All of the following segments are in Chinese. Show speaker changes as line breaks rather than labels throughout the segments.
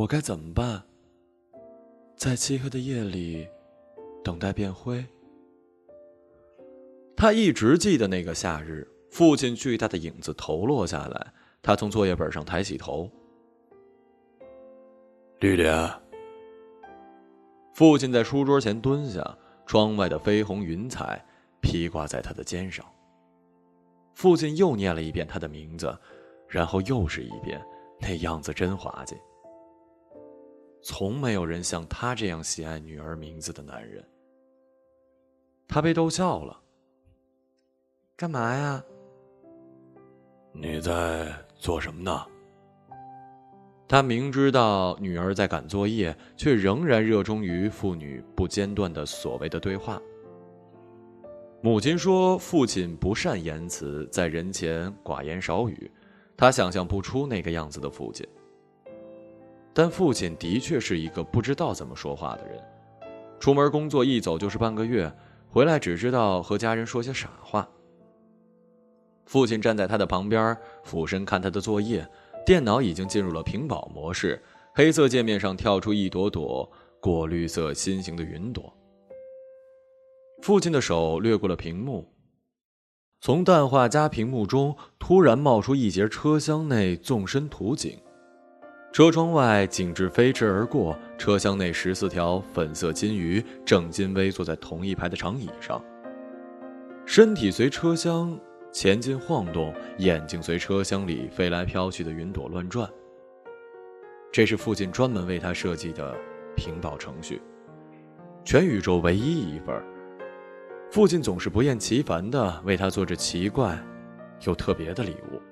我该怎么办？在漆黑的夜里，等待变灰。他一直记得那个夏日，父亲巨大的影子投落下来，他从作业本上抬起头。
绿莲。
父亲在书桌前蹲下，窗外的绯红云彩披挂在他的肩上。父亲又念了一遍他的名字，然后又是一遍，那样子真滑稽。从没有人像他这样喜爱女儿名字的男人。他被逗笑了。干嘛呀？
你在做什么呢？
他明知道女儿在赶作业，却仍然热衷于父女不间断的所谓的对话。母亲说，父亲不善言辞，在人前寡言少语，他想象不出那个样子的父亲。但父亲的确是一个不知道怎么说话的人，出门工作一走就是半个月，回来只知道和家人说些傻话。父亲站在他的旁边，俯身看他的作业。电脑已经进入了屏保模式，黑色界面上跳出一朵朵过绿色心形的云朵。父亲的手掠过了屏幕，从淡画加屏幕中突然冒出一节车厢内纵深图景，车窗外景致飞驰而过，车厢内十四条粉色金鱼正襟危坐在同一排的长椅上，身体随车厢。前进晃动，眼睛随车厢里飞来飘去的云朵乱转。这是父亲专门为他设计的屏保程序，全宇宙唯一一份。父亲总是不厌其烦地为他做着奇怪又特别的礼物。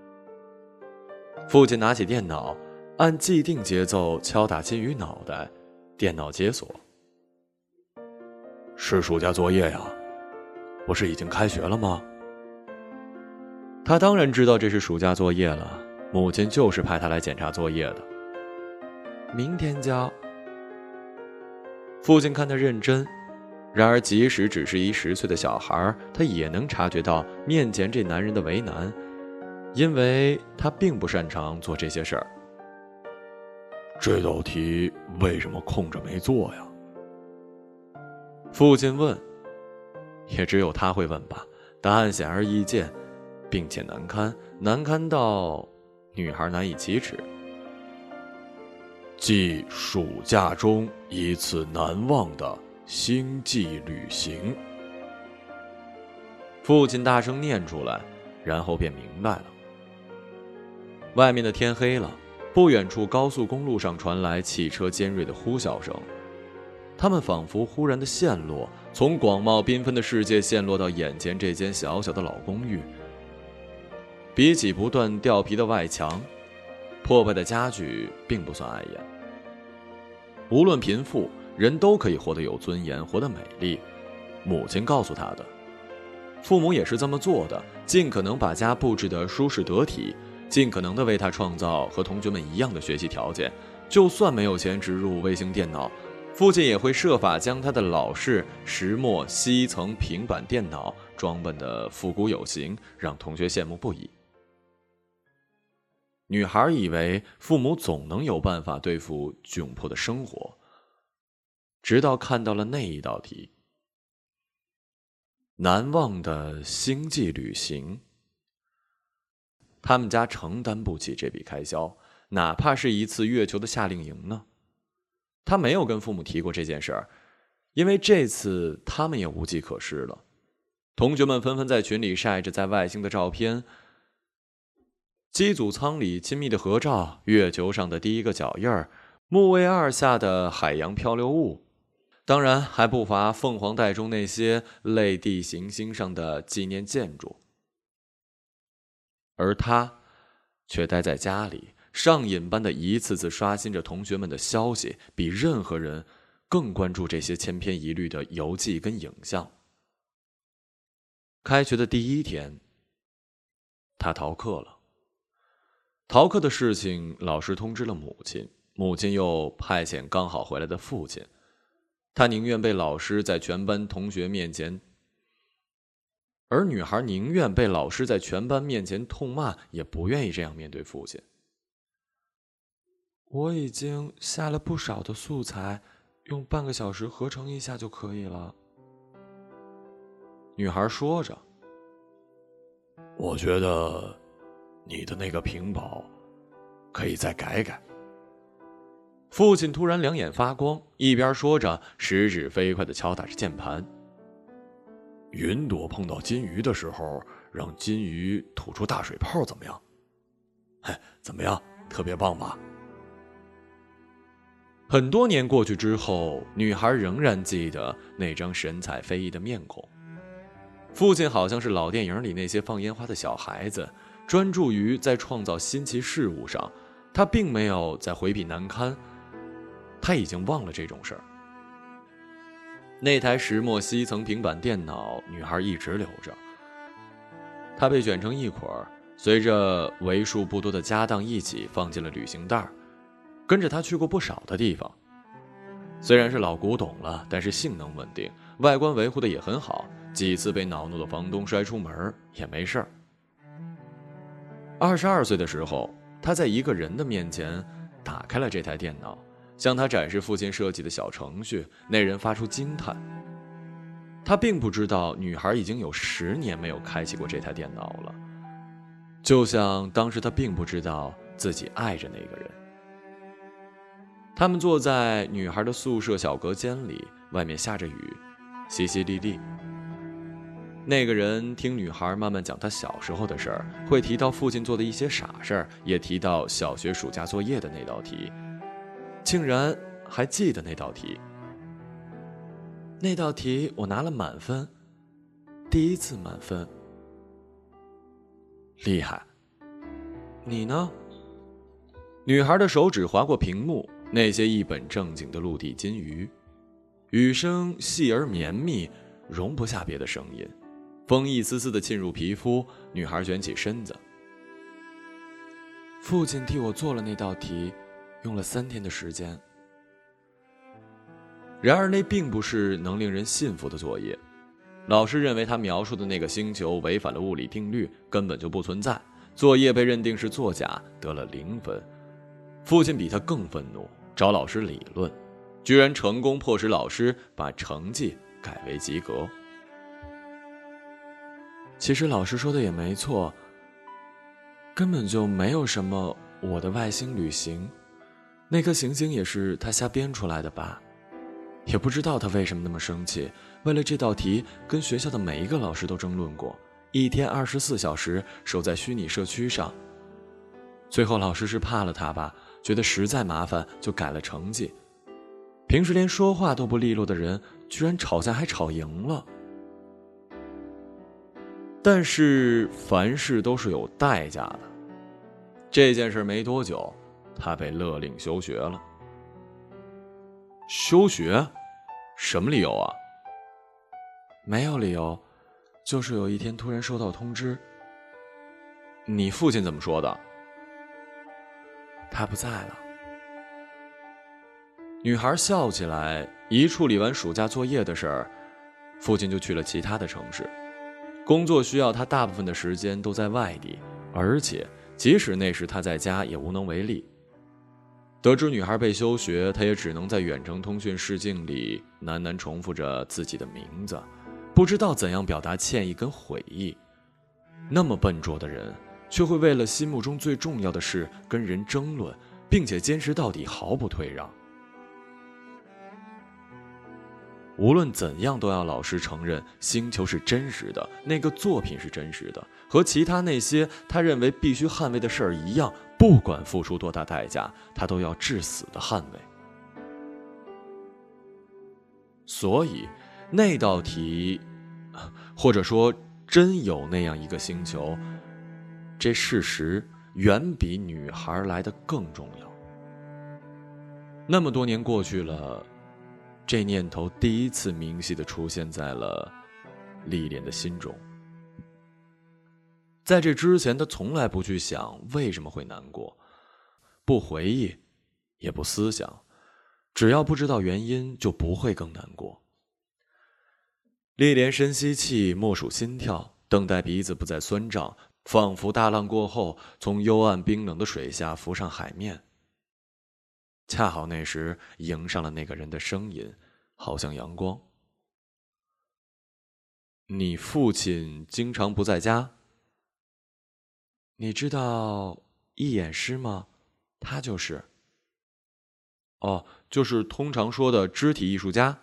父亲拿起电脑，按既定节奏敲打金鱼脑袋，电脑解锁。
是暑假作业呀，不是已经开学了吗？
他当然知道这是暑假作业了，母亲就是派他来检查作业的。明天交。父亲看他认真，然而即使只是一十岁的小孩，他也能察觉到面前这男人的为难，因为他并不擅长做这些事儿。
这道题为什么空着没做呀？
父亲问。也只有他会问吧，答案显而易见。并且难堪，难堪到女孩难以启齿。
记暑假中一次难忘的星际旅行。
父亲大声念出来，然后便明白了。外面的天黑了，不远处高速公路上传来汽车尖锐的呼啸声，他们仿佛忽然的陷落，从广袤缤纷的世界陷落到眼前这间小小的老公寓。比起不断掉皮的外墙，破败的家具并不算碍眼。无论贫富，人都可以活得有尊严，活得美丽。母亲告诉他的，父母也是这么做的，尽可能把家布置得舒适得体，尽可能的为他创造和同学们一样的学习条件。就算没有钱植入卫星电脑，父亲也会设法将他的老式石墨烯层平板电脑装扮的复古有型，让同学羡慕不已。女孩以为父母总能有办法对付窘迫的生活，直到看到了那一道题。难忘的星际旅行，他们家承担不起这笔开销，哪怕是一次月球的夏令营呢？他没有跟父母提过这件事儿，因为这次他们也无计可施了。同学们纷纷在群里晒着在外星的照片。机组舱里亲密的合照，月球上的第一个脚印儿，木卫二下的海洋漂流物，当然还不乏凤凰带中那些类地行星上的纪念建筑。而他，却待在家里，上瘾般的一次次刷新着同学们的消息，比任何人更关注这些千篇一律的游记跟影像。开学的第一天，他逃课了。逃课的事情，老师通知了母亲，母亲又派遣刚好回来的父亲。他宁愿被老师在全班同学面前，而女孩宁愿被老师在全班面前痛骂，也不愿意这样面对父亲。我已经下了不少的素材，用半个小时合成一下就可以了。
女孩说着：“我觉得你的那个屏保可以再改改。”
父亲突然两眼发光，一边说着，食指飞快的敲打着键盘。
云朵碰到金鱼的时候，让金鱼吐出大水泡，怎么样？哎，怎么样？特别棒吧？
很多年过去之后，女孩仍然记得那张神采飞逸的面孔。父亲好像是老电影里那些放烟花的小孩子，专注于在创造新奇事物上，他并没有在回避难堪。他已经忘了这种事儿。那台石墨烯层平板电脑，女孩一直留着。它被卷成一捆，随着为数不多的家当一起放进了旅行袋跟着她去过不少的地方。虽然是老古董了，但是性能稳定，外观维护的也很好。几次被恼怒的房东摔出门也没事儿。二十二岁的时候，他在一个人的面前打开了这台电脑。向他展示父亲设计的小程序，那人发出惊叹。他并不知道女孩已经有十年没有开启过这台电脑了，就像当时他并不知道自己爱着那个人。他们坐在女孩的宿舍小隔间里，外面下着雨，淅淅沥沥。那个人听女孩慢慢讲她小时候的事儿，会提到父亲做的一些傻事儿，也提到小学暑假作业的那道题。竟然还记得那道题。那道题我拿了满分，第一次满分，厉害。你呢？女孩的手指划过屏幕，那些一本正经的陆地金鱼，雨声细而绵密，容不下别的声音，风一丝丝的沁入皮肤。女孩卷起身子。父亲替我做了那道题。用了三天的时间，然而那并不是能令人信服的作业。老师认为他描述的那个星球违反了物理定律，根本就不存在。作业被认定是作假，得了零分。父亲比他更愤怒，找老师理论，居然成功迫使老师把成绩改为及格。其实老师说的也没错，根本就没有什么我的外星旅行。那颗行星也是他瞎编出来的吧？也不知道他为什么那么生气。为了这道题，跟学校的每一个老师都争论过，一天二十四小时守在虚拟社区上。最后老师是怕了他吧，觉得实在麻烦，就改了成绩。平时连说话都不利落的人，居然吵架还吵赢了。但是凡事都是有代价的。这件事没多久。他被勒令休学了。
休学？什么理由啊？
没有理由，就是有一天突然收到通知。
你父亲怎么说的？
他不在了。女孩笑起来，一处理完暑假作业的事儿，父亲就去了其他的城市。工作需要他大部分的时间都在外地，而且即使那时他在家，也无能为力。得知女孩被休学，他也只能在远程通讯试镜里喃喃重复着自己的名字，不知道怎样表达歉意跟悔意。那么笨拙的人，却会为了心目中最重要的事跟人争论，并且坚持到底，毫不退让。无论怎样，都要老实承认，星球是真实的，那个作品是真实的，和其他那些他认为必须捍卫的事儿一样。不管付出多大代价，他都要至死的捍卫。所以，那道题，或者说真有那样一个星球，这事实远比女孩来的更重要。那么多年过去了，这念头第一次明晰的出现在了历练的心中。在这之前，他从来不去想为什么会难过，不回忆，也不思想，只要不知道原因，就不会更难过。丽莲深吸气，默数心跳，等待鼻子不再酸胀，仿佛大浪过后从幽暗冰冷的水下浮上海面。恰好那时迎上了那个人的声音，好像阳光。你父亲经常不在家。你知道义演师吗？他就是。哦，就是通常说的肢体艺术家。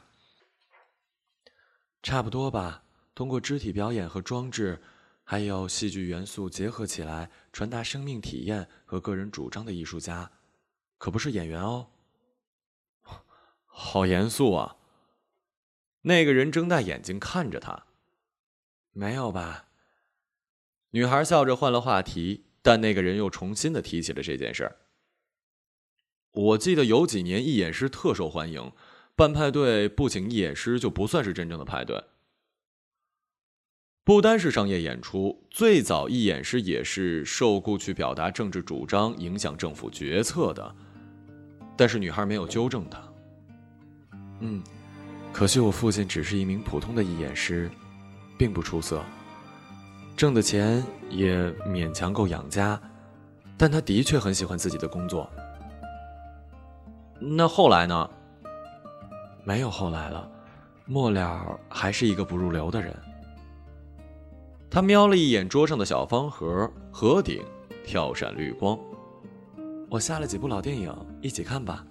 差不多吧。通过肢体表演和装置，还有戏剧元素结合起来，传达生命体验和个人主张的艺术家，可不是演员哦。好严肃啊！那个人睁大眼睛看着他。没有吧？女孩笑着换了话题，但那个人又重新的提起了这件事儿。我记得有几年义演师特受欢迎，办派对不请义演师就不算是真正的派对。不单是商业演出，最早义演师也是受雇去表达政治主张、影响政府决策的。但是女孩没有纠正他。嗯，可惜我父亲只是一名普通的义演师，并不出色，挣的钱也勉强够养家，但他的确很喜欢自己的工作。那后来呢？没有后来了，末了还是一个不入流的人。他瞄了一眼桌上的小方盒，盒顶跳闪绿光。我下了几部老电影，一起看吧。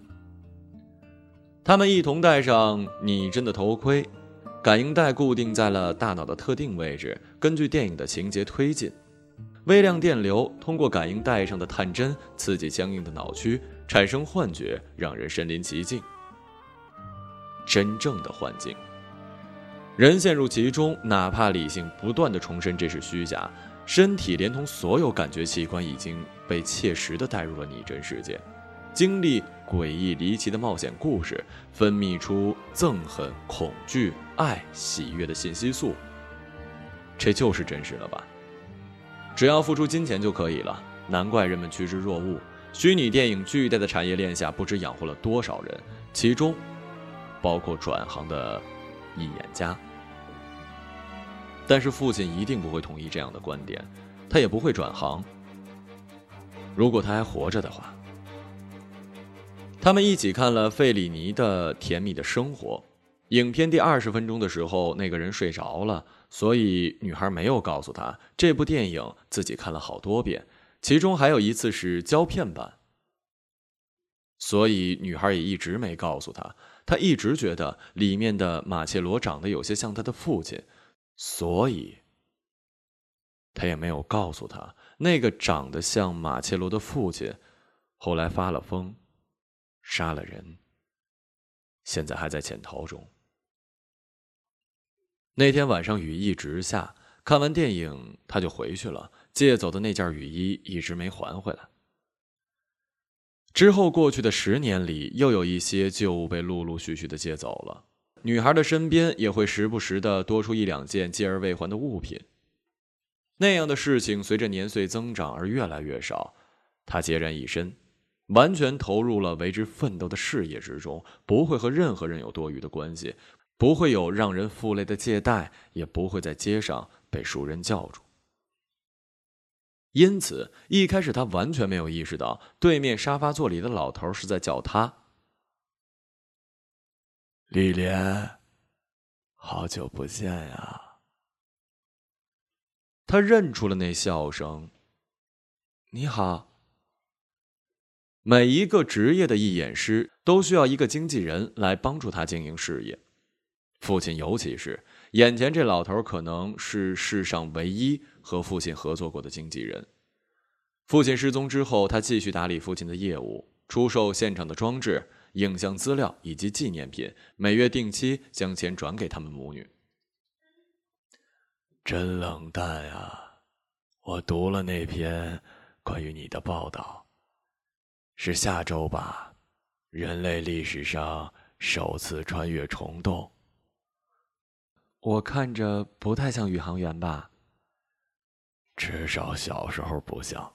他们一同戴上拟真的头盔，感应带固定在了大脑的特定位置，根据电影的情节推进。微量电流通过感应带上的探针，刺激相应的脑区。产生幻觉，让人身临其境。真正的幻境，人陷入其中，哪怕理性不断的重申这是虚假，身体连同所有感觉器官已经被切实的带入了拟真世界，经历诡异离奇的冒险故事，分泌出憎恨、恐惧、爱、喜悦的信息素。这就是真实了吧？只要付出金钱就可以了，难怪人们趋之若鹜。虚拟电影巨大的产业链下，不知养活了多少人，其中包括转行的艺演家。但是父亲一定不会同意这样的观点，他也不会转行。如果他还活着的话，他们一起看了费里尼的《甜蜜的生活》。影片第二十分钟的时候，那个人睡着了，所以女孩没有告诉他这部电影自己看了好多遍。其中还有一次是胶片版，所以女孩也一直没告诉他。她一直觉得里面的马切罗长得有些像他的父亲，所以他也没有告诉他那个长得像马切罗的父亲后来发了疯，杀了人，现在还在潜逃中。那天晚上雨一直下，看完电影他就回去了。借走的那件雨衣一直没还回来。之后过去的十年里，又有一些旧物被陆陆续续的借走了。女孩的身边也会时不时的多出一两件借而未还的物品。那样的事情随着年岁增长而越来越少。她孑然一身，完全投入了为之奋斗的事业之中，不会和任何人有多余的关系，不会有让人负累的借贷，也不会在街上被熟人叫住。因此，一开始他完全没有意识到对面沙发座里的老头是在叫他。
李莲，好久不见呀！
他认出了那笑声。你好。每一个职业的义演师都需要一个经纪人来帮助他经营事业，父亲尤其是眼前这老头，可能是世上唯一。和父亲合作过的经纪人，父亲失踪之后，他继续打理父亲的业务，出售现场的装置、影像资料以及纪念品，每月定期将钱转给他们母女。
真冷淡啊！我读了那篇关于你的报道，是下周吧？人类历史上首次穿越虫洞。
我看着不太像宇航员吧？
至少小时候不像，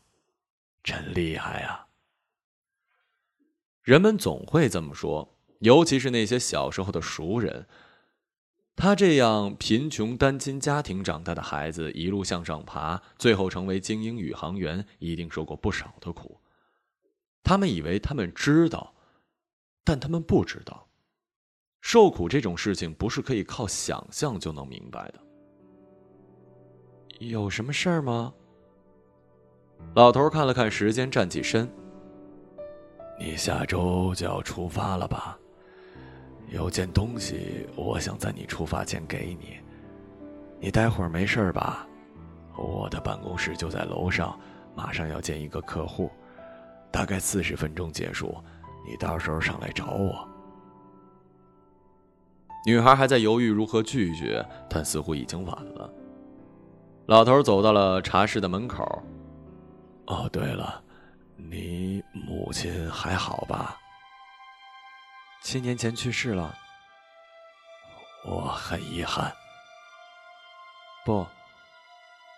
真厉害呀！
人们总会这么说，尤其是那些小时候的熟人。他这样贫穷单亲家庭长大的孩子，一路向上爬，最后成为精英宇航员，一定受过不少的苦。他们以为他们知道，但他们不知道，受苦这种事情不是可以靠想象就能明白的。有什么事儿吗？老头看了看时间，站起身。
你下周就要出发了吧？有件东西，我想在你出发前给你。你待会儿没事吧？我的办公室就在楼上，马上要见一个客户，大概四十分钟结束。你到时候上来找我。
女孩还在犹豫如何拒绝，但似乎已经晚了。老头走到了茶室的门口。
哦，对了。你母亲还好吧？
七年前去世了。
我很遗憾。
不，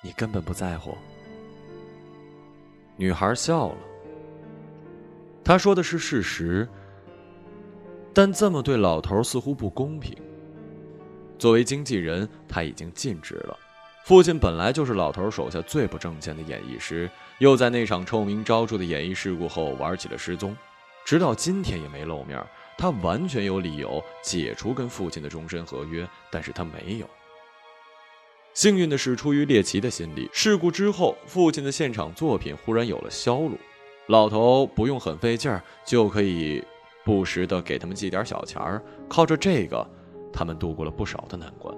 你根本不在乎。女孩笑了。他说的是事实，但这么对老头似乎不公平。作为经纪人，他已经尽职了。父亲本来就是老头手下最不挣钱的演艺师，又在那场臭名昭著的演艺事故后玩起了失踪，直到今天也没露面。他完全有理由解除跟父亲的终身合约，但是他没有。幸运的是，出于猎奇的心理，事故之后，父亲的现场作品忽然有了销路，老头不用很费劲儿就可以不时的给他们寄点小钱儿，靠着这个，他们度过了不少的难关。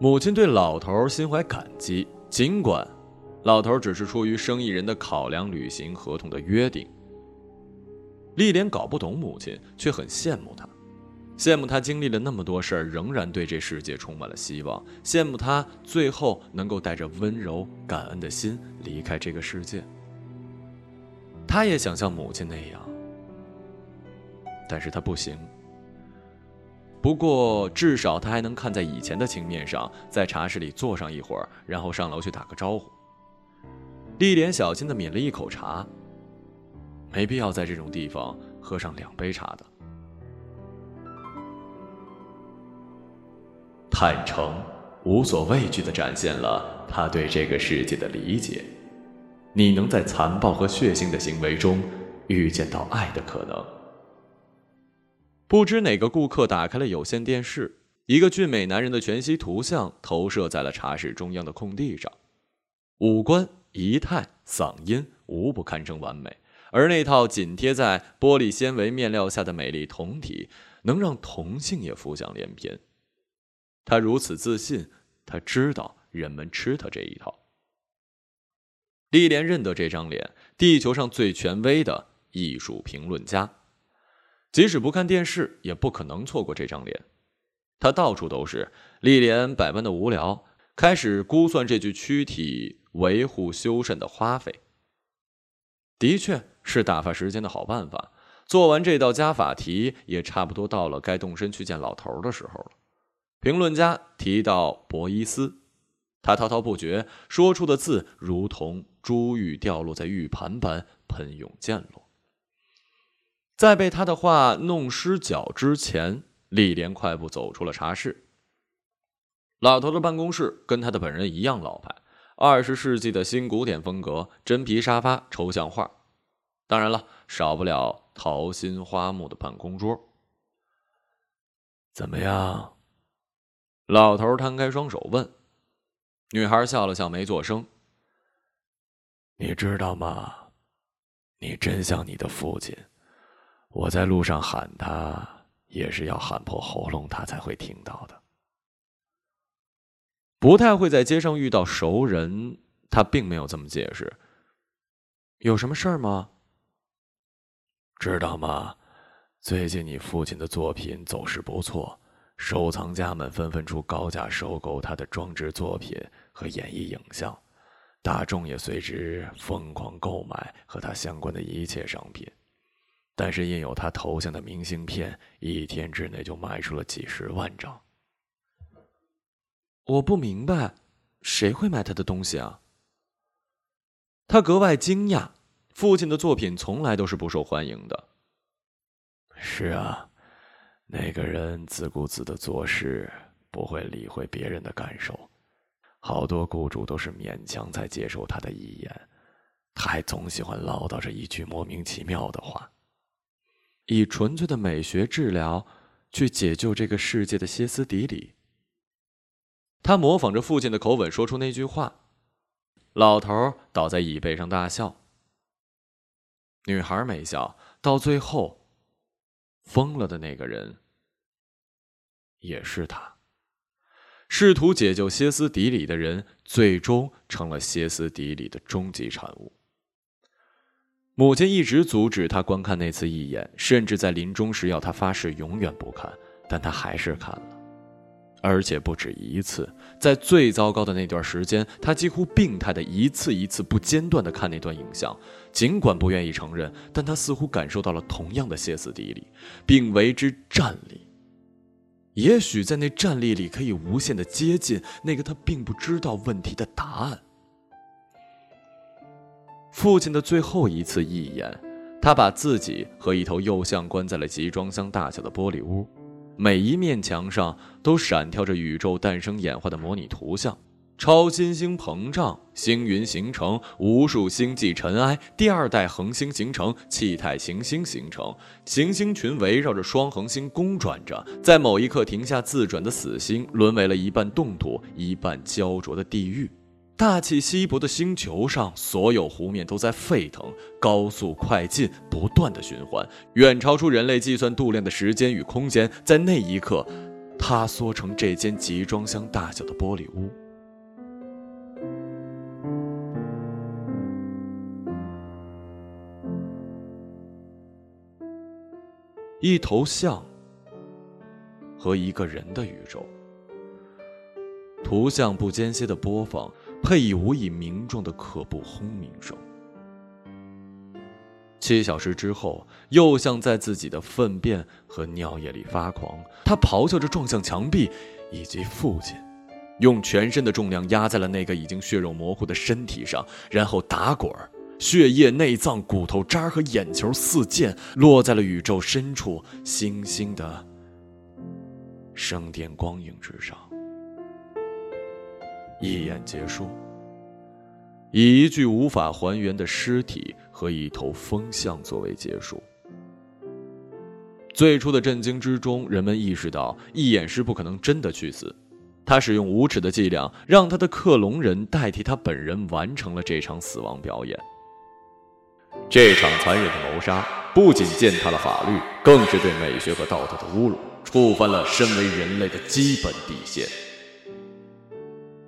母亲对老头心怀感激，尽管老头只是出于生意人的考量履行合同的约定。丽莲搞不懂母亲，却很羡慕他，羡慕他经历了那么多事儿，仍然对这世界充满了希望，羡慕他最后能够带着温柔感恩的心离开这个世界。他也想像母亲那样，但是他不行。不过，至少他还能看在以前的情面上，在茶室里坐上一会儿，然后上楼去打个招呼。丽莲小心的抿了一口茶，没必要在这种地方喝上两杯茶的。坦诚，无所畏惧的展现了他对这个世界的理解。你能在残暴和血腥的行为中，预见到爱的可能。不知哪个顾客打开了有线电视，一个俊美男人的全息图像投射在了茶室中央的空地上，五官、仪态、嗓音无不堪称完美，而那套紧贴在玻璃纤维面料下的美丽酮体，能让同性也浮想联翩。他如此自信，他知道人们吃他这一套。丽莲认得这张脸，地球上最权威的艺术评论家。即使不看电视，也不可能错过这张脸。他到处都是，丽莲百般的无聊，开始估算这具躯体维护修缮的花费。的确是打发时间的好办法。做完这道加法题，也差不多到了该动身去见老头的时候了。评论家提到博伊斯，他滔滔不绝，说出的字如同珠玉掉落在玉盘般喷涌溅落。在被他的话弄湿脚之前，丽莲快步走出了茶室。老头的办公室跟他的本人一样老派，二十世纪的新古典风格，真皮沙发、抽象画，当然了，少不了桃心花木的办公桌。
怎么样？
老头摊开双手问。女孩笑了笑，没做声。
你知道吗？你真像你的父亲。我在路上喊他，也是要喊破喉咙，他才会听到的。
不太会在街上遇到熟人，他并没有这么解释。有什么事儿吗？
知道吗？最近你父亲的作品走势不错，收藏家们纷纷出高价收购他的装置作品和演绎影像，大众也随之疯狂购买和他相关的一切商品。但是印有他头像的明信片，一天之内就卖出了几十万张。
我不明白，谁会买他的东西啊？他格外惊讶，父亲的作品从来都是不受欢迎的。
是啊，那个人自顾自的做事，不会理会别人的感受，好多雇主都是勉强才接受他的遗言，他还总喜欢唠叨着一句莫名其妙的话。
以纯粹的美学治疗去解救这个世界的歇斯底里。他模仿着父亲的口吻说出那句话，老头倒在椅背上大笑。女孩没笑，到最后，疯了的那个人也是他。试图解救歇斯底里的人，最终成了歇斯底里的终极产物。母亲一直阻止他观看那次义演，甚至在临终时要他发誓永远不看，但他还是看了，而且不止一次。在最糟糕的那段时间，他几乎病态的一次一次不间断的看那段影像，尽管不愿意承认，但他似乎感受到了同样的歇斯底里，并为之站立。也许在那站立里，可以无限的接近那个他并不知道问题的答案。父亲的最后一次义演，他把自己和一头幼象关在了集装箱大小的玻璃屋，每一面墙上都闪跳着宇宙诞生演化的模拟图像。超新星膨胀，星云形成，无数星际尘埃，第二代恒星形成，气态行星形成，行星群围绕着双恒星公转着，在某一刻停下自转的死星，沦为了一半冻土、一半焦灼的地狱。大气稀薄的星球上，所有湖面都在沸腾，高速快进，不断的循环，远超出人类计算度量的时间与空间。在那一刻，塌缩成这间集装箱大小的玻璃屋。一头象和一个人的宇宙，图像不间歇的播放，配以无以名状的可怖轰鸣声。七小时之后，又像在自己的粪便和尿液里发狂，他咆哮着撞向墙壁以及父亲，用全身的重量压在了那个已经血肉模糊的身体上，然后打滚儿。血液、内脏、骨头渣和眼球四溅，落在了宇宙深处星星的圣殿光影之上。一眼结束，以一具无法还原的尸体和一头风象作为结束。最初的震惊之中，人们意识到一眼是不可能真的去死，他使用无耻的伎俩，让他的克隆人代替他本人完成了这场死亡表演。这场残忍的谋杀不仅践踏了法律，更是对美学和道德的侮辱，触犯了身为人类的基本底线。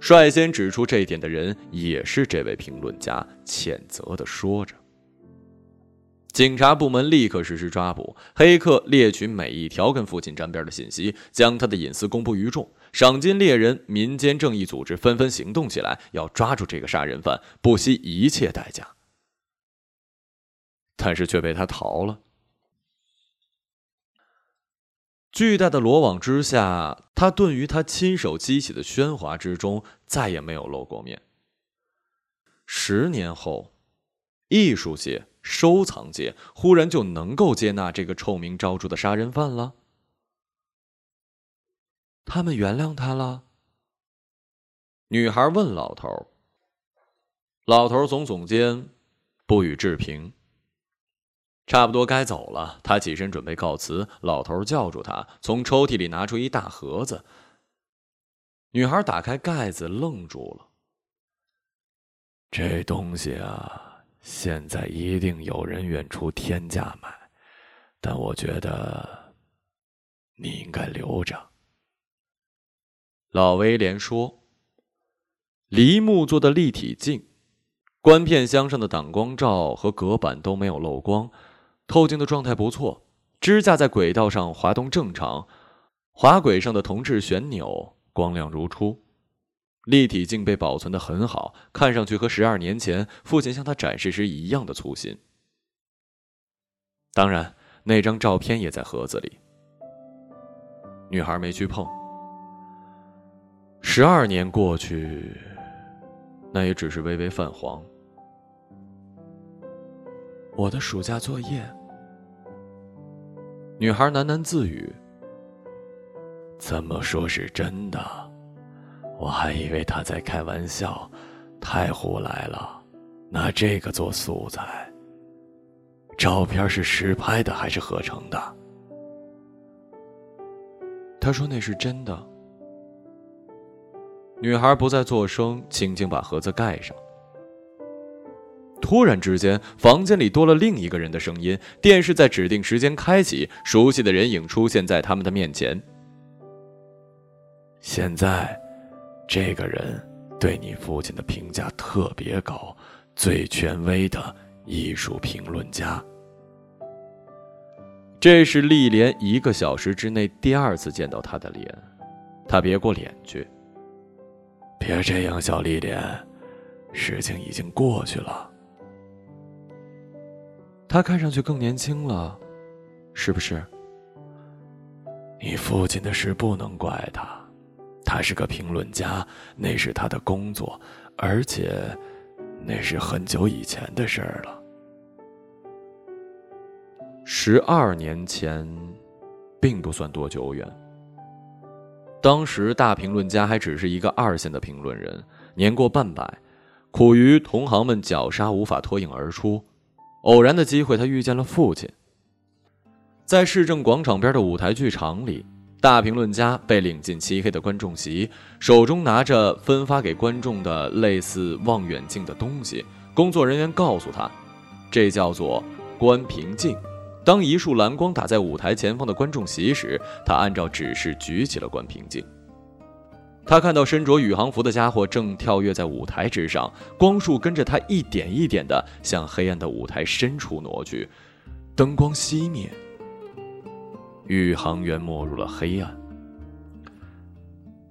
率先指出这一点的人也是这位评论家，谴责的说着。警察部门立刻实施抓捕，黑客猎取每一条跟父亲沾边的信息，将他的隐私公布于众。赏金猎人、民间正义组织纷纷行动起来，要抓住这个杀人犯，不惜一切代价。但是却被他逃了。巨大的罗网之下，他遁于他亲手激起的喧哗之中，再也没有露过面。十年后，艺术界、收藏界忽然就能够接纳这个臭名昭著的杀人犯了？他们原谅他了？女孩问老头。老头耸耸肩，不予置评。差不多该走了，他起身准备告辞。老头叫住他，从抽屉里拿出一大盒子。女孩打开盖子，愣住了。
这东西啊，现在一定有人愿出天价买，但我觉得你应该留着。
老威廉说：“梨木做的立体镜，观片箱上的挡光罩和隔板都没有漏光。”透镜的状态不错，支架在轨道上滑动正常，滑轨上的铜制旋钮光亮如初，立体镜被保存的很好，看上去和十二年前父亲向他展示时一样的粗心。当然，那张照片也在盒子里。女孩没去碰。十二年过去，那也只是微微泛黄。我的暑假作业。女孩喃喃自语：“
怎么说是真的？我还以为他在开玩笑，太胡来了，拿这个做素材。”照片是实拍的还是合成的？
他说那是真的。女孩不再作声，轻轻把盒子盖上。突然之间，房间里多了另一个人的声音。电视在指定时间开启，熟悉的人影出现在他们的面前。
现在，这个人对你父亲的评价特别高，最权威的艺术评论家。
这是丽莲一个小时之内第二次见到他的脸，他别过脸去。
别这样，小丽莲，事情已经过去了。
他看上去更年轻了，是不是？
你父亲的事不能怪他，他是个评论家，那是他的工作，而且那是很久以前的事儿了。
十二年前，并不算多久远。当时大评论家还只是一个二线的评论人，年过半百，苦于同行们绞杀，无法脱颖而出。偶然的机会，他遇见了父亲。在市政广场边的舞台剧场里，大评论家被领进漆黑的观众席，手中拿着分发给观众的类似望远镜的东西。工作人员告诉他，这叫做观平镜。当一束蓝光打在舞台前方的观众席时，他按照指示举起了观平镜。他看到身着宇航服的家伙正跳跃在舞台之上，光束跟着他一点一点的向黑暗的舞台深处挪去，灯光熄灭，宇航员没入了黑暗。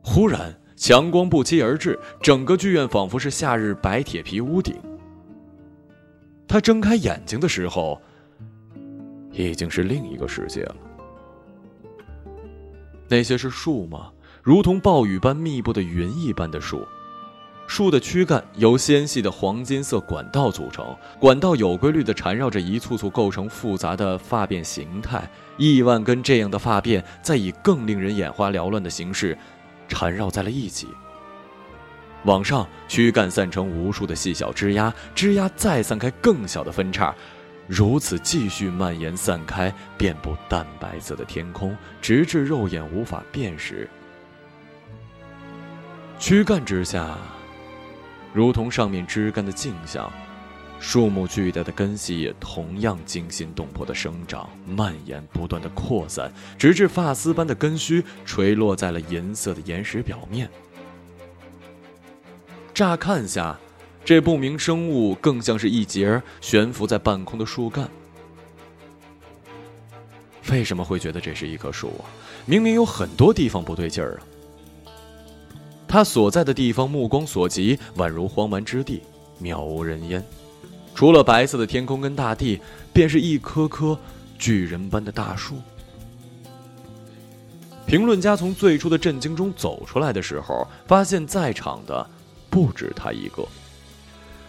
忽然，强光不期而至，整个剧院仿佛是夏日白铁皮屋顶。他睁开眼睛的时候，已经是另一个世界了。那些是树吗？如同暴雨般密布的云一般的树，树的躯干由纤细的黄金色管道组成，管道有规律地缠绕着一簇簇构成复杂的发辫形态，亿万根这样的发辫在以更令人眼花缭乱的形式缠绕在了一起。往上，躯干散成无数的细小枝丫，枝丫再散开更小的分叉，如此继续蔓延散开，遍布淡白色的天空，直至肉眼无法辨识。躯干之下，如同上面枝干的镜像，树木巨大的根系也同样惊心动魄的生长、蔓延、不断的扩散，直至发丝般的根须垂落在了银色的岩石表面。乍看下，这不明生物更像是一截悬浮在半空的树干。为什么会觉得这是一棵树啊？明明有很多地方不对劲儿啊！他所在的地方，目光所及，宛如荒蛮之地，渺无人烟。除了白色的天空跟大地，便是一棵棵巨人般的大树。评论家从最初的震惊中走出来的时候，发现在场的不止他一个。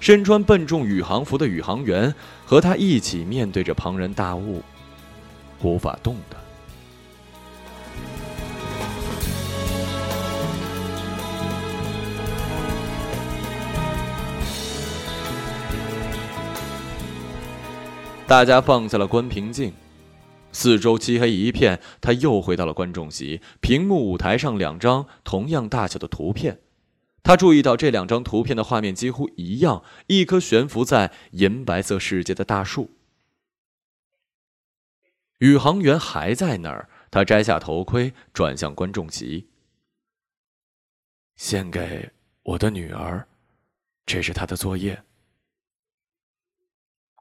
身穿笨重宇航服的宇航员和他一起面对着庞然大物，无法动弹。大家放下了观平镜，四周漆黑一片。他又回到了观众席，屏幕舞台上两张同样大小的图片。他注意到这两张图片的画面几乎一样，一棵悬浮在银白色世界的大树。宇航员还在那儿。他摘下头盔，转向观众席，
献给我的女儿，这是她的作业。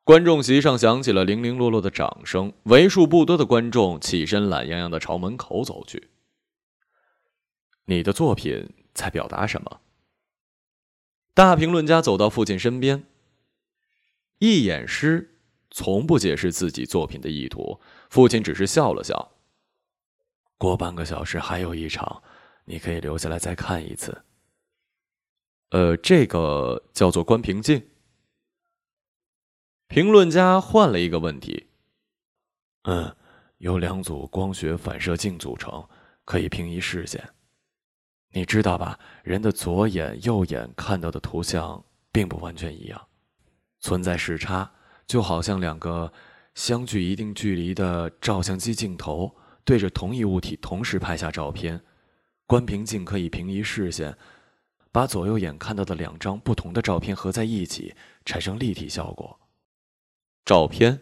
观众席上响起了零零落落的掌声，为数不多的观众起身，懒洋洋的朝门口走去。你的作品在表达什么？大评论家走到父亲身边。一眼诗从不解释自己作品的意图，父亲只是笑了笑。
过半个小时还有一场，你可以留下来再看一次。
呃，这个叫做关平镜。评论家换了一个问题：“
嗯，由两组光学反射镜组成，可以平移视线。你知道吧？人的左眼、右眼看到的图像并不完全一样，存在视差，就好像两个相距一定距离的照相机镜头对着同一物体同时拍下照片，关平镜可以平移视线，把左右眼看到的两张不同的照片合在一起，产生立体效果。
照片，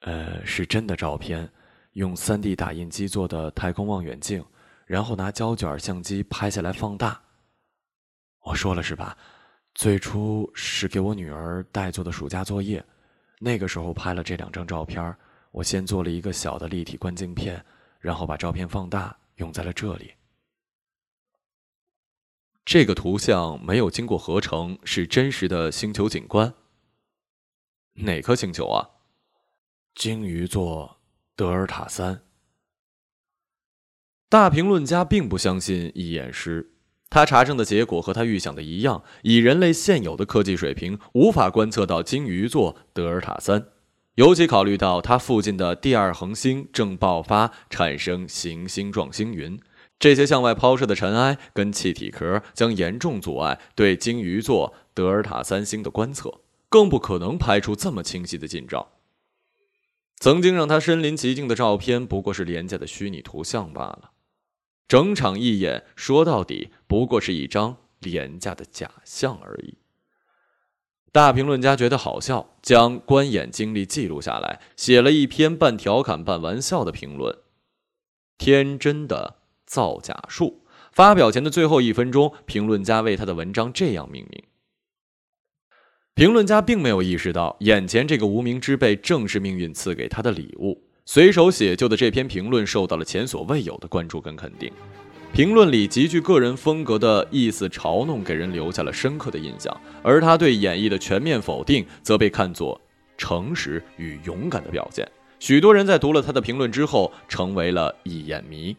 呃，是真的照片，用 3D 打印机做的太空望远镜，然后拿胶卷相机拍下来放大。我说了是吧？最初是给我女儿代做的暑假作业。那个时候拍了这两张照片，我先做了一个小的立体观镜片，然后把照片放大用在了这里。
这个图像没有经过合成，是真实的星球景观。哪颗星球啊？
鲸鱼座德尔塔三。
大评论家并不相信一眼师。他查证的结果和他预想的一样，以人类现有的科技水平，无法观测到鲸鱼座德尔塔三。尤其考虑到它附近的第二恒星正爆发，产生行星状星云，这些向外抛射的尘埃跟气体壳将严重阻碍对鲸鱼座德尔塔三星的观测，更不可能拍出这么清晰的近照。曾经让他身临其境的照片，不过是廉价的虚拟图像罢了。整场义演说到底不过是一张廉价的假象而已。大评论家觉得好笑，将观演经历记录下来，写了一篇半调侃半玩笑的评论：“天真的造假术。”发表前的最后一分钟，评论家为他的文章这样命名。评论家并没有意识到，眼前这个无名之辈正是命运赐给他的礼物。随手写就的这篇评论受到了前所未有的关注跟肯定，评论里极具个人风格的意思嘲弄给人留下了深刻的印象，而他对演绎的全面否定则被看作诚实与勇敢的表现。许多人在读了他的评论之后，成为了一眼迷，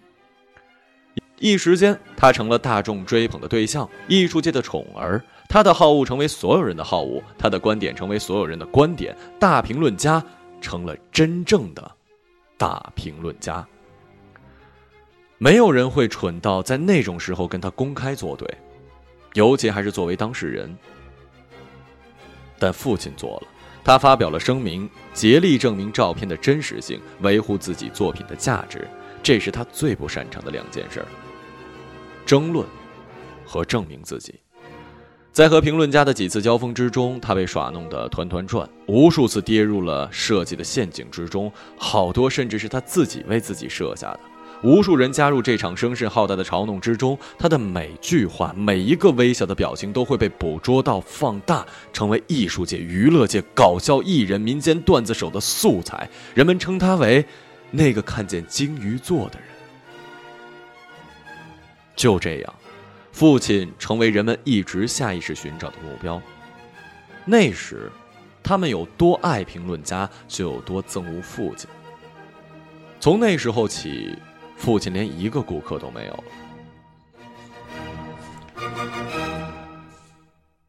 一时间他成了大众追捧的对象，艺术界的宠儿。他的好恶成为所有人的好恶，他的观点成为所有人的观点，大评论家成了真正的。大评论家，没有人会蠢到在那种时候跟他公开作对，尤其还是作为当事人。但父亲做了，他发表了声明，竭力证明照片的真实性，维护自己作品的价值。这是他最不擅长的两件事：争论和证明自己。在和评论家的几次交锋之中，他被耍弄得团团转，无数次跌入了设计的陷阱之中，好多甚至是他自己为自己设下的。无数人加入这场声势浩大的嘲弄之中，他的每句话、每一个微小的表情都会被捕捉到、放大，成为艺术界、娱乐界、搞笑艺人、民间段子手的素材。人们称他为“那个看见鲸鱼座的人”。就这样。父亲成为人们一直下意识寻找的目标。那时，他们有多爱评论家，就有多憎恶父亲。从那时候起，父亲连一个顾客都没有了。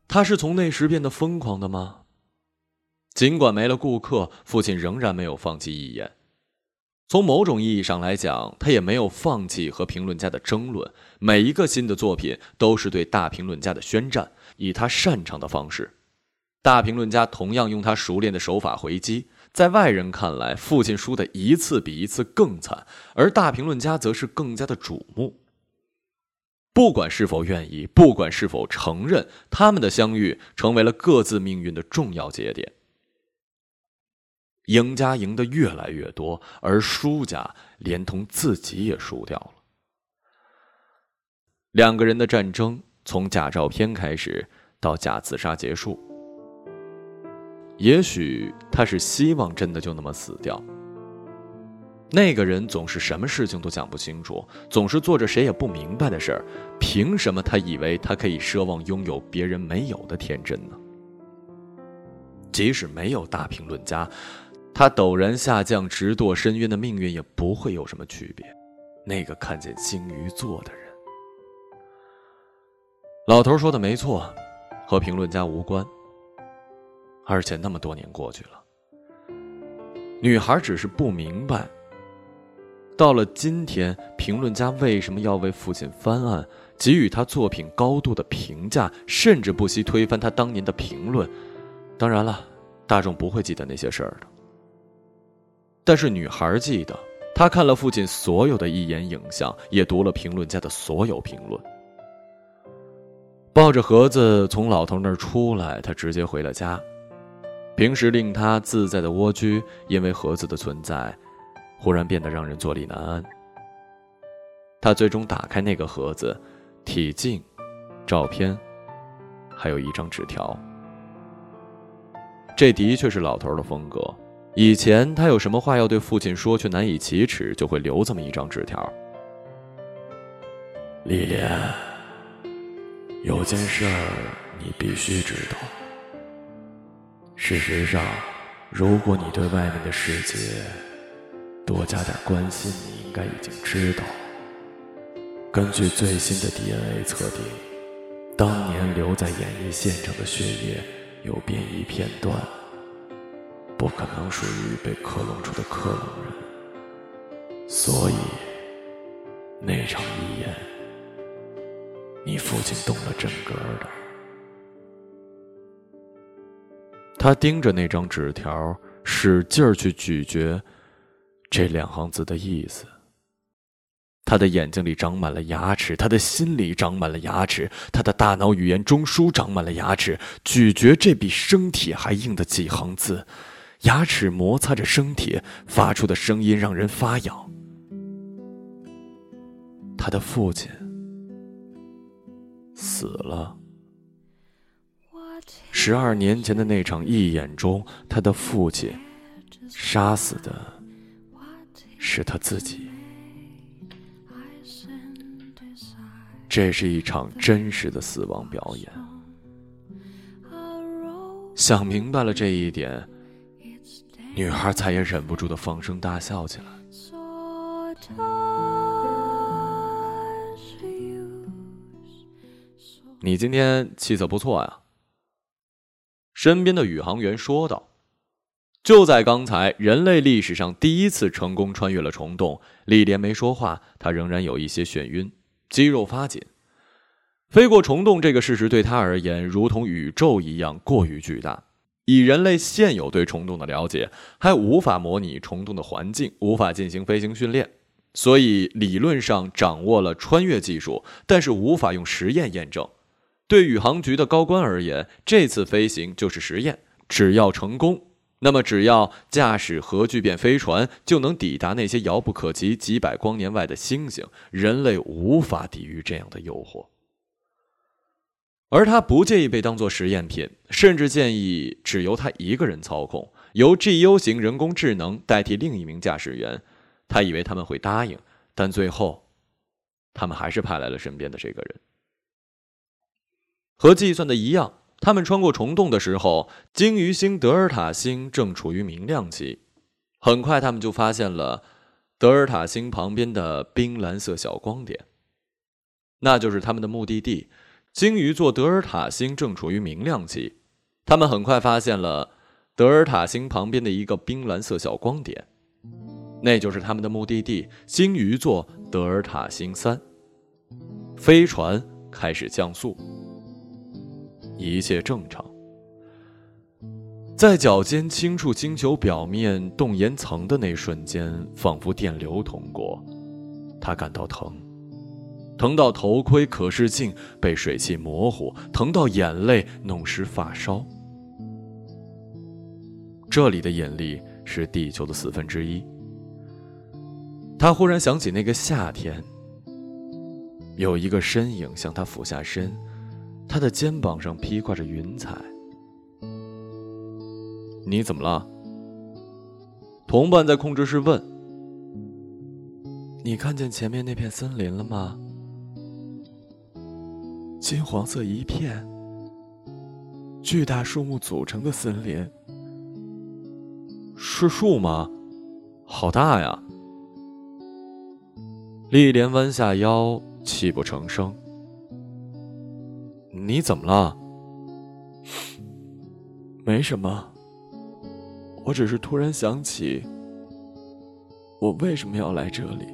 他是从那时变得疯狂的吗？尽管没了顾客，父亲仍然没有放弃一眼。从某种意义上来讲，他也没有放弃和评论家的争论。每一个新的作品都是对大评论家的宣战，以他擅长的方式。大评论家同样用他熟练的手法回击。在外人看来，父亲输的一次比一次更惨，而大评论家则是更加的瞩目。不管是否愿意，不管是否承认，他们的相遇成为了各自命运的重要节点。赢家赢得越来越多，而输家连同自己也输掉了。两个人的战争从假照片开始，到假自杀结束。也许他是希望真的就那么死掉。那个人总是什么事情都讲不清楚，总是做着谁也不明白的事儿。凭什么他以为他可以奢望拥有别人没有的天真呢？即使没有大评论家。他陡然下降，直堕深渊的命运也不会有什么区别。那个看见鲸鱼座的人，老头说的没错，和评论家无关。而且那么多年过去了，女孩只是不明白，到了今天，评论家为什么要为父亲翻案，给予他作品高度的评价，甚至不惜推翻他当年的评论。当然了，大众不会记得那些事儿的。但是女孩记得，她看了父亲所有的一眼影像，也读了评论家的所有评论。抱着盒子从老头那儿出来，他直接回了家。平时令他自在的蜗居，因为盒子的存在，忽然变得让人坐立难安。他最终打开那个盒子，体镜、照片，还有一张纸条。这的确是老头的风格。以前他有什么话要对父亲说，却难以启齿，就会留这么一张纸条。
丽莲，有件事儿你必须知道。事实上，如果你对外面的世界多加点关心，你应该已经知道。根据最新的 DNA 测定，当年留在演艺现场的血液有变异片段，不可能属于被克隆出的克隆人。所以，那场遗言，你父亲动了真格的。
他盯着那张纸条，使劲儿去咀嚼这两行字的意思。他的眼睛里长满了牙齿，他的心里长满了牙齿，他的大脑语言中枢长满了牙齿，咀嚼这比生铁还硬的几行字，牙齿摩擦着生铁发出的声音让人发痒。他的父亲死了。十二年前的那场义演中，他的父亲杀死的是他自己。这是一场真实的死亡表演。想明白了这一点，女孩再也忍不住的放声大笑起来。你今天气色不错呀。身边的宇航员说道：“就在刚才，人类历史上第一次成功穿越了虫洞。”李莲没说话，她仍然有一些眩晕，肌肉发紧。飞过虫洞这个事实对她而言，如同宇宙一样过于巨大。以人类现有对虫洞的了解，还无法模拟虫洞的环境，无法进行飞行训练。所以理论上掌握了穿越技术，但是无法用实验验证。对宇航局的高官而言，这次飞行就是实验。只要成功，那么只要驾驶核聚变飞船，就能抵达那些遥不可及、几百光年外的星星。人类无法抵御这样的诱惑，而他不介意被当作实验品，甚至建议只由他一个人操控，由 GU 型人工智能代替另一名驾驶员。他以为他们会答应，但最后，他们还是派来了身边的这个人。和计算的一样，他们穿过虫洞的时候，鲸鱼星德尔塔星正处于明亮期。很快，他们就发现了德尔塔星旁边的冰蓝色小光点，那就是他们的目的地——鲸鱼座德尔塔星正处于明亮期。他们很快发现了德尔塔星旁边的一个冰蓝色小光点，那就是他们的目的地——鲸鱼座德尔塔星三。飞船开始降速。一切正常，在脚尖轻触星球表面冻岩层的那瞬间，仿佛电流通过，他感到疼，疼到头盔、可视镜被水汽模糊，疼到眼泪弄湿发梢。这里的引力是地球的四分之一。他忽然想起那个夏天，有一个身影向他俯下身。他的肩膀上披挂着云彩。你怎么了？同伴在控制室问。你看见前面那片森林了吗？金黄色一片，巨大树木组成的森林。是树吗？好大呀！丽莲弯下腰，泣不成声。你怎么了？没什么，我只是突然想起，我为什么要来这里。